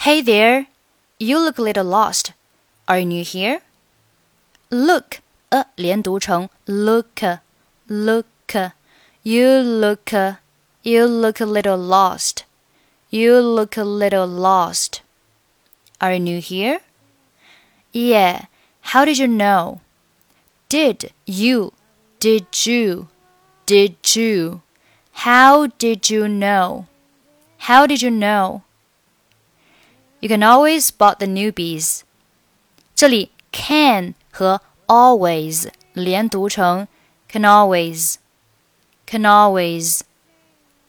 Hey there, you look a little lost. Are you new here? Look, 呃，连读成 look, look. You look, you look a little lost. You look a little lost. Are you new here? Yeah. How did you know? Did you? Did you? Did you? How did you know? How did you know? You can always spot the newbies. 这里 can 和 always 连读成 can always, can always,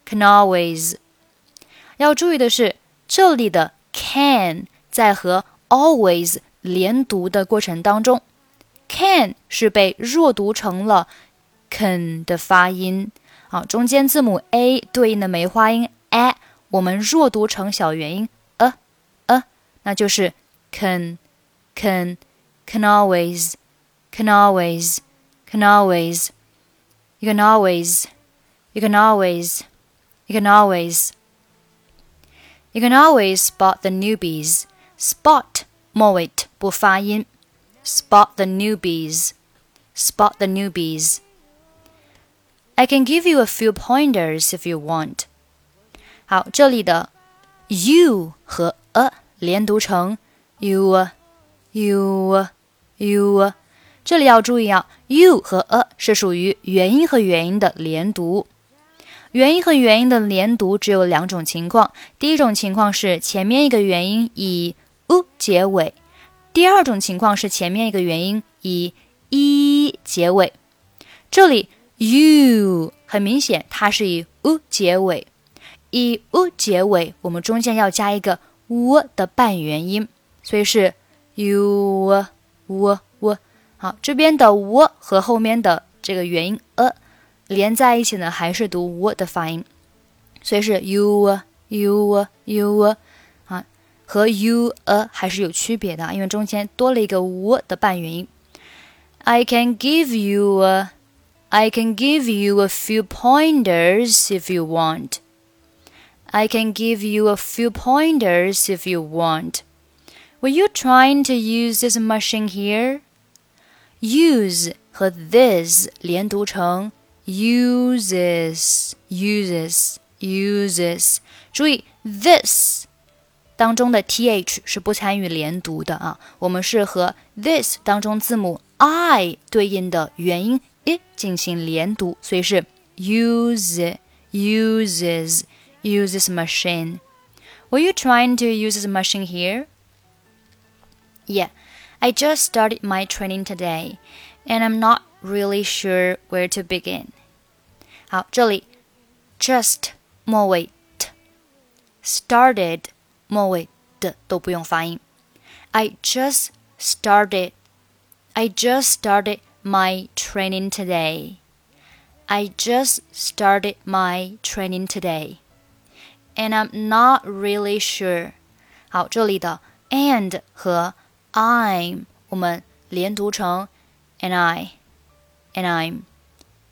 can always。要注意的是，这里的 can 在和 always 连读的过程当中，can 是被弱读成了 can 的发音啊，中间字母 a 对应的梅花音 a，我们弱读成小元音。 那就是 can can can always can always can always you can always you can always you can always you can always spot the newbies spot 末尾不发音 spot the newbies spot the newbies I can give you a few pointers if you want 好，这里的 you 和 a 连读成 you you you，这里要注意啊，you 和 a 是属于元音和元音的连读。元音和元音的连读只有两种情况，第一种情况是前面一个元音以 u 结尾，第二种情况是前面一个元音以 e 结尾。这里 you 很明显它是以 u 结尾，以 u 结尾，我们中间要加一个。W 的半元音，所以是 u w w。好，这边的 w 和后面的这个元音 a 连在一起呢，还是读 w 的发音，所以是 u u u 啊，和 u a 还是有区别的，因为中间多了一个 w 的半元音。I can give you a, I can give you a few pointers if you want. I can give you a few pointers if you want. Were you trying to use this machine here? Use 和 this 连读成 uses uses uses。注意 this 当中的 th 是不参与连读的啊，我们是和 this 当中字母 i 对应的元音 i 进行连读，所以是 use uses。 use this machine. Were you trying to use this machine here? Yeah, I just started my training today, and I'm not really sure where to begin. 好，这里 just 末尾 t，started 末尾的都不用发音。I just started. I just started my training today. I just started my training today and I'm not really sure。好，这里的 and 和 I'm 我们连读成 and I and I'm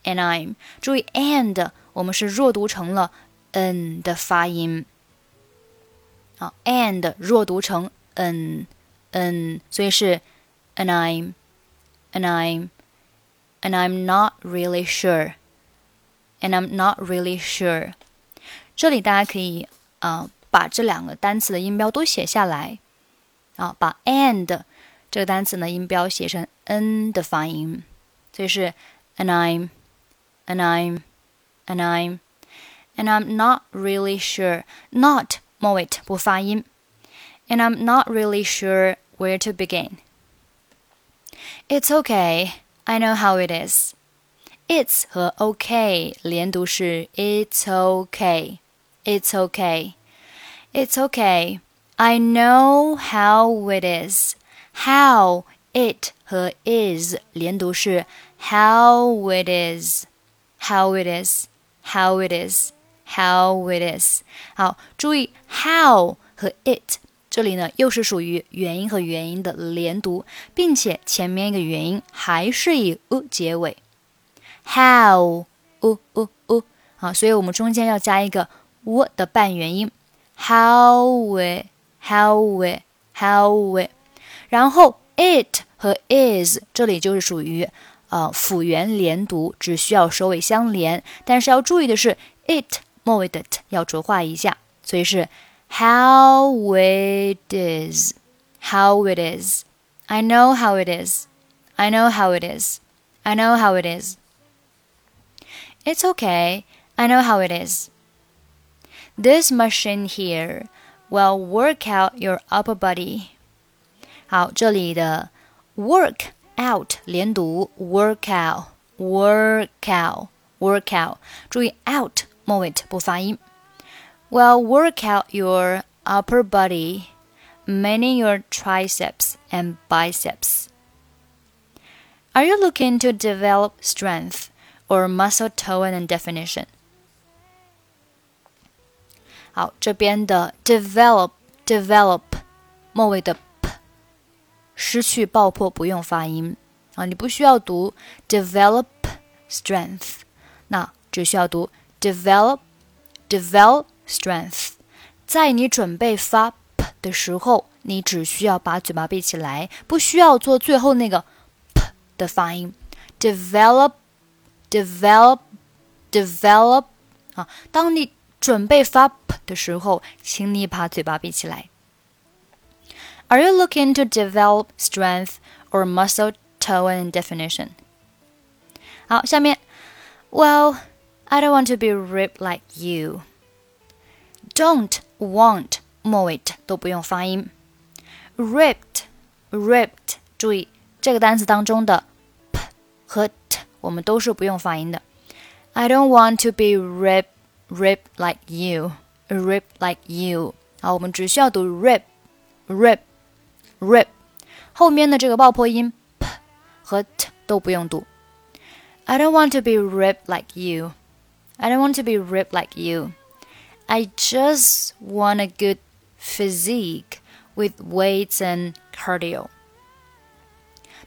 and I'm。注意 and 我们是弱读成了 n 的发音。好，and 弱读成 n n，所以是 and I'm and I'm and I'm not really sure and I'm not really sure。 这里大家可以啊、呃、把这两个单词的音标都写下来啊，把 and 这个单词呢音标写成 n 的发音，所以是 and I'm and I'm and I'm and I'm not really sure not 末尾不发音，and I'm not really sure where to begin. It's okay. I know how it is. It's 和 OK 连读是 It's okay. It's okay. It's okay. I know how it is. How it 和 is 连读是 how it is. How it is. How it is. How it is. 好，注意 how 和 it 这里呢，又是属于元音和元音的连读，并且前面一个元音还是以 u 结尾。How u u u 啊，所以我们中间要加一个 w 的半元音，how it how it how it，然后 it 和 is 这里就是属于呃辅元连读，只需要首尾相连，但是要注意的是 it 末尾的 t 要浊化一下，所以是 how it is how it is I know how it is I know how it is I know how it is It's okay I know how it is This machine here will work out your upper body 好，这里的 work out 连读，work out，work out，work out。注意 out 末尾不发音。Well, work out your upper body, meaning your triceps and biceps. Are you looking to develop strength or muscle tone and definition? 好，这边的 develop develop 末尾的 p 失去爆破不用发音啊，你不需要读 develop strength，那只需要读 develop develop strength。在你准备发 p 的时候，你只需要把嘴巴闭起来，不需要做最后那个 p 的发音。develop develop develop 啊，当你准备发 p 的时候，请你把嘴巴闭起来。Are you looking to develop strength or muscle tone and definition? 好，下面，Well, I don't want to be ripped like you. Don't want 末尾都不用发音。Ripped, ripped，注意这个单词当中的 p 和 t 我们都是不用发音的。I don't want to be ripped, ripped like you, ripped like you。好，我们只需要读 rip, rip。rip，后面的这个爆破音 p 和 t 都不用读。I don't want to be ripped like you. I don't want to be ripped like you. I just want a good physique with weights and cardio.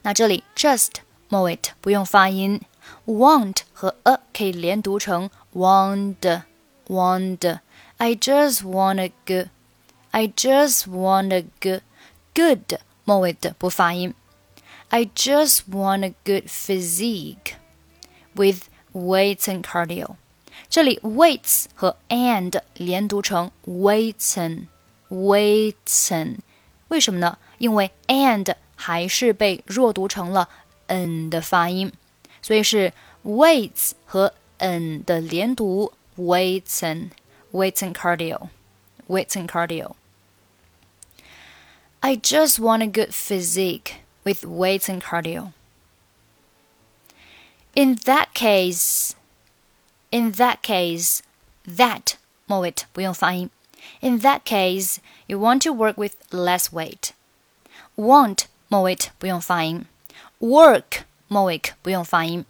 那这里 just 末尾不用发音，want 和 a 可以连读成 want want. I just want a good. I just want a good good 末尾的不发音。I just want a good physique with weights and cardio。这里 weights 和 and 连读成 weights weights，为什么呢？因为 and 还是被弱读成了 n 的发音，所以是 weights 和 n 的连读 weights and weights and cardio weights and cardio。I just want a good physique with weights and cardio. In that case, in that case, that 末尾不用发音。In that case, you want to work with less weight. Want 末尾不用发音。Work 末尾不用发音。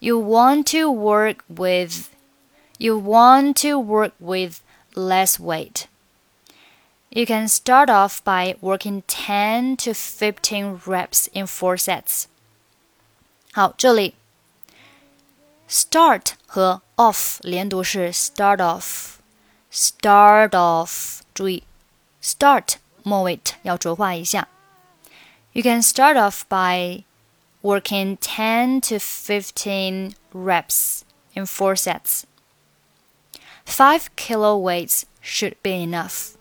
You want to work with, you want to work with less weight. You can start off by working 10 to 15 reps in four sets. 好，这里 start 和 off 连读是 start off，start off。注意 start 末尾要浊化一下。You can start off by working 10 to 15 reps in four sets. Five kilo weights should be enough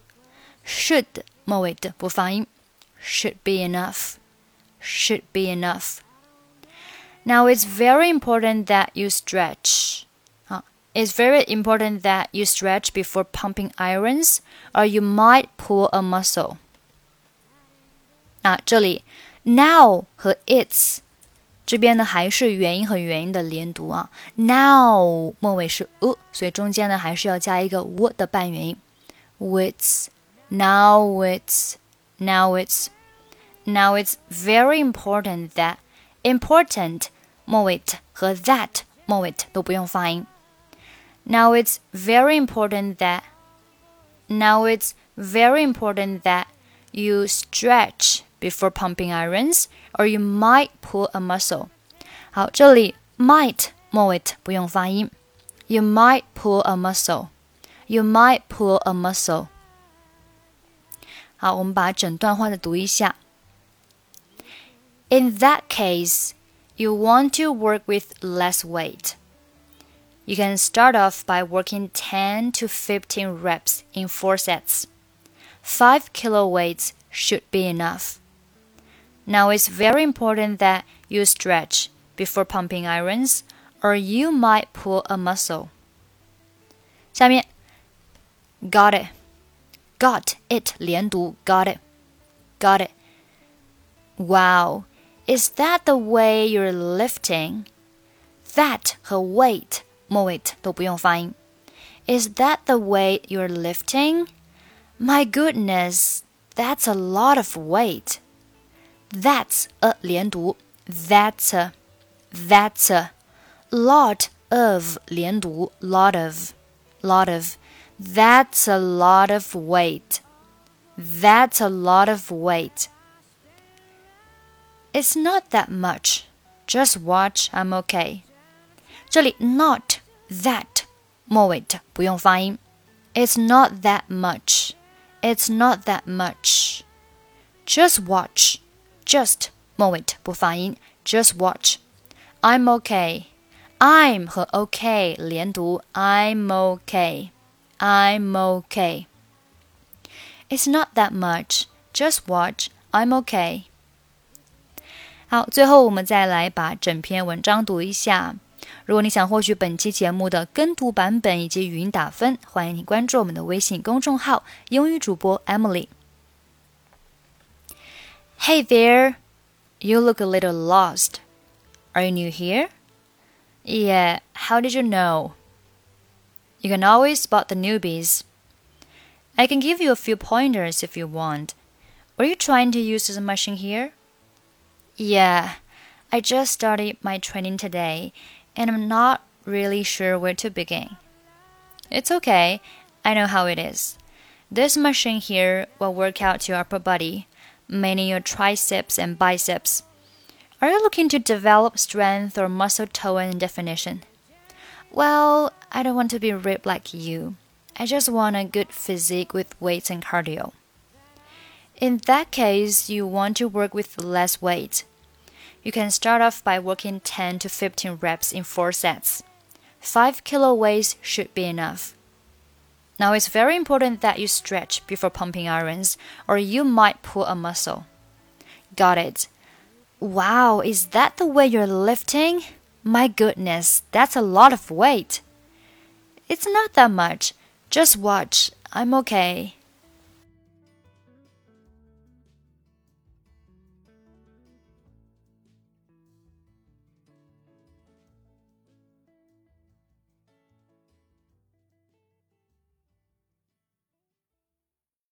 should 末尾的不发音，should be enough, should be enough. Now it's very important that you stretch. It's very important that you stretch before pumping irons, or you might pull a muscle. 啊，这里 now 和 its 这边呢还是元音和元音的连读啊。now 末尾是 u，所以中间呢还是要加一个 w 的半元音。With now it's now it's now it's very important that important 末尾和 that 末尾都不用发音。Now it's very important that now it's very important that you stretch before pumping irons or you might pull a muscle. 好，这里 might 末尾不用发音。You might pull a muscle. You might pull a muscle. 好，我们把整段话的读一下。In that case, you want to work with less weight. You can start off by working 10 to 15 reps in 4 sets. 5 kilo weights should be enough. Now it's very important that you stretch before pumping irons or you might pull a muscle. 下面 got it got it 连读 got it got it Wow is that the way you're lifting that 和 weight 末尾都不用发音 Is that the way you're lifting My goodness that's a lot of weight That's a 连读 That's a That's a lot of 连读 lot of lot of that's a lot of weight that's a lot of weight it's not that much just watch I'm okay 这里 not that 末尾的不用发音 it's not that much it's not that much just watch just 末尾不发音 just watch I'm okay I'm 和 OK 连读，I'm okay, I'm okay. It's not that much. Just watch. I'm okay. 好，最后我们再来把整篇文章读一下。如果你想获取本期节目的跟读版本以及语音打分，欢迎你关注我们的微信公众号“英语主播 Emily”。 Hey there, you look a little lost. Are you new here? Yeah, how did you know? You can always spot the newbies. I can give you a few pointers if you want. Were you trying to use this machine here? Yeah, I just started my training today and I'm not really sure where to begin. It's okay, I know how it is. This machine here will work out your upper body, mainly your triceps and biceps. Are you looking to develop strength or muscle tone and definition? Well, I don't want to be ripped like you. I just want a good physique with weights and cardio. In that case, you want to work with less weight. You can start off by working 10 to 15 reps in 4 sets. 5 kilo weights should be enough. Now it's very important that you stretch before pumping irons, or you might pull a muscle. Got it. Wow, is that the way you're lifting? My goodness, that's a lot of weight. It's not that much. Just watch. I'm okay.